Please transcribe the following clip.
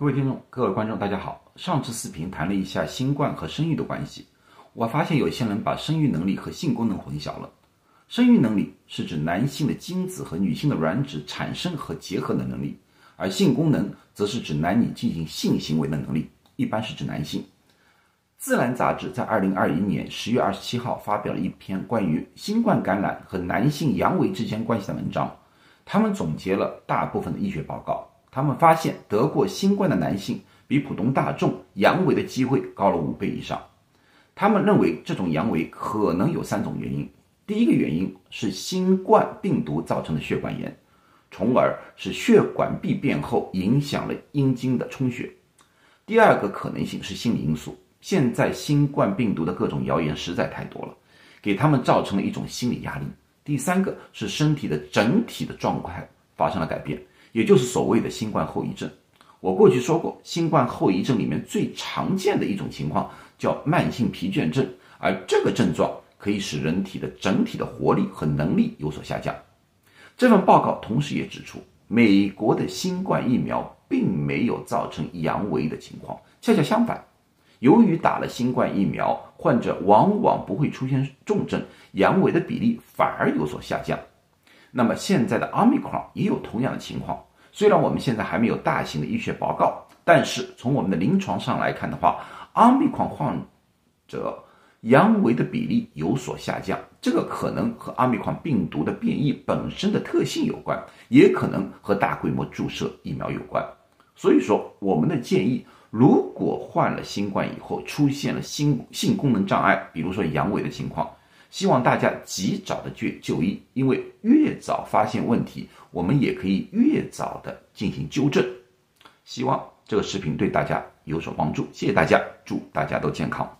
各位听众、各位观众，大家好。上次视频谈了一下新冠和生育的关系，我发现有些人把生育能力和性功能混淆了。生育能力是指男性的精子和女性的卵子产生和结合的能力，而性功能则是指男女进行性行为的能力，一般是指男性。《自然》杂志在二零二一年十月二十七号发表了一篇关于新冠感染和男性阳痿之间关系的文章，他们总结了大部分的医学报告。他们发现，得过新冠的男性比普通大众阳痿的机会高了五倍以上。他们认为，这种阳痿可能有三种原因：第一个原因是新冠病毒造成的血管炎，从而使血管壁变厚，影响了阴茎的充血；第二个可能性是心理因素，现在新冠病毒的各种谣言实在太多了，给他们造成了一种心理压力；第三个是身体的整体的状态发生了改变。也就是所谓的新冠后遗症。我过去说过，新冠后遗症里面最常见的一种情况叫慢性疲倦症，而这个症状可以使人体的整体的活力和能力有所下降。这份报告同时也指出，美国的新冠疫苗并没有造成阳痿的情况，恰恰相反，由于打了新冠疫苗，患者往往不会出现重症，阳痿的比例反而有所下降。那么现在的奥密克戎也有同样的情况，虽然我们现在还没有大型的医学报告，但是从我们的临床上来看的话，奥密克戎患者阳痿的比例有所下降，这个可能和奥密克戎病毒的变异本身的特性有关，也可能和大规模注射疫苗有关。所以说，我们的建议，如果患了新冠以后出现了性性功能障碍，比如说阳痿的情况。希望大家及早的去就医，因为越早发现问题，我们也可以越早的进行纠正。希望这个视频对大家有所帮助，谢谢大家，祝大家都健康。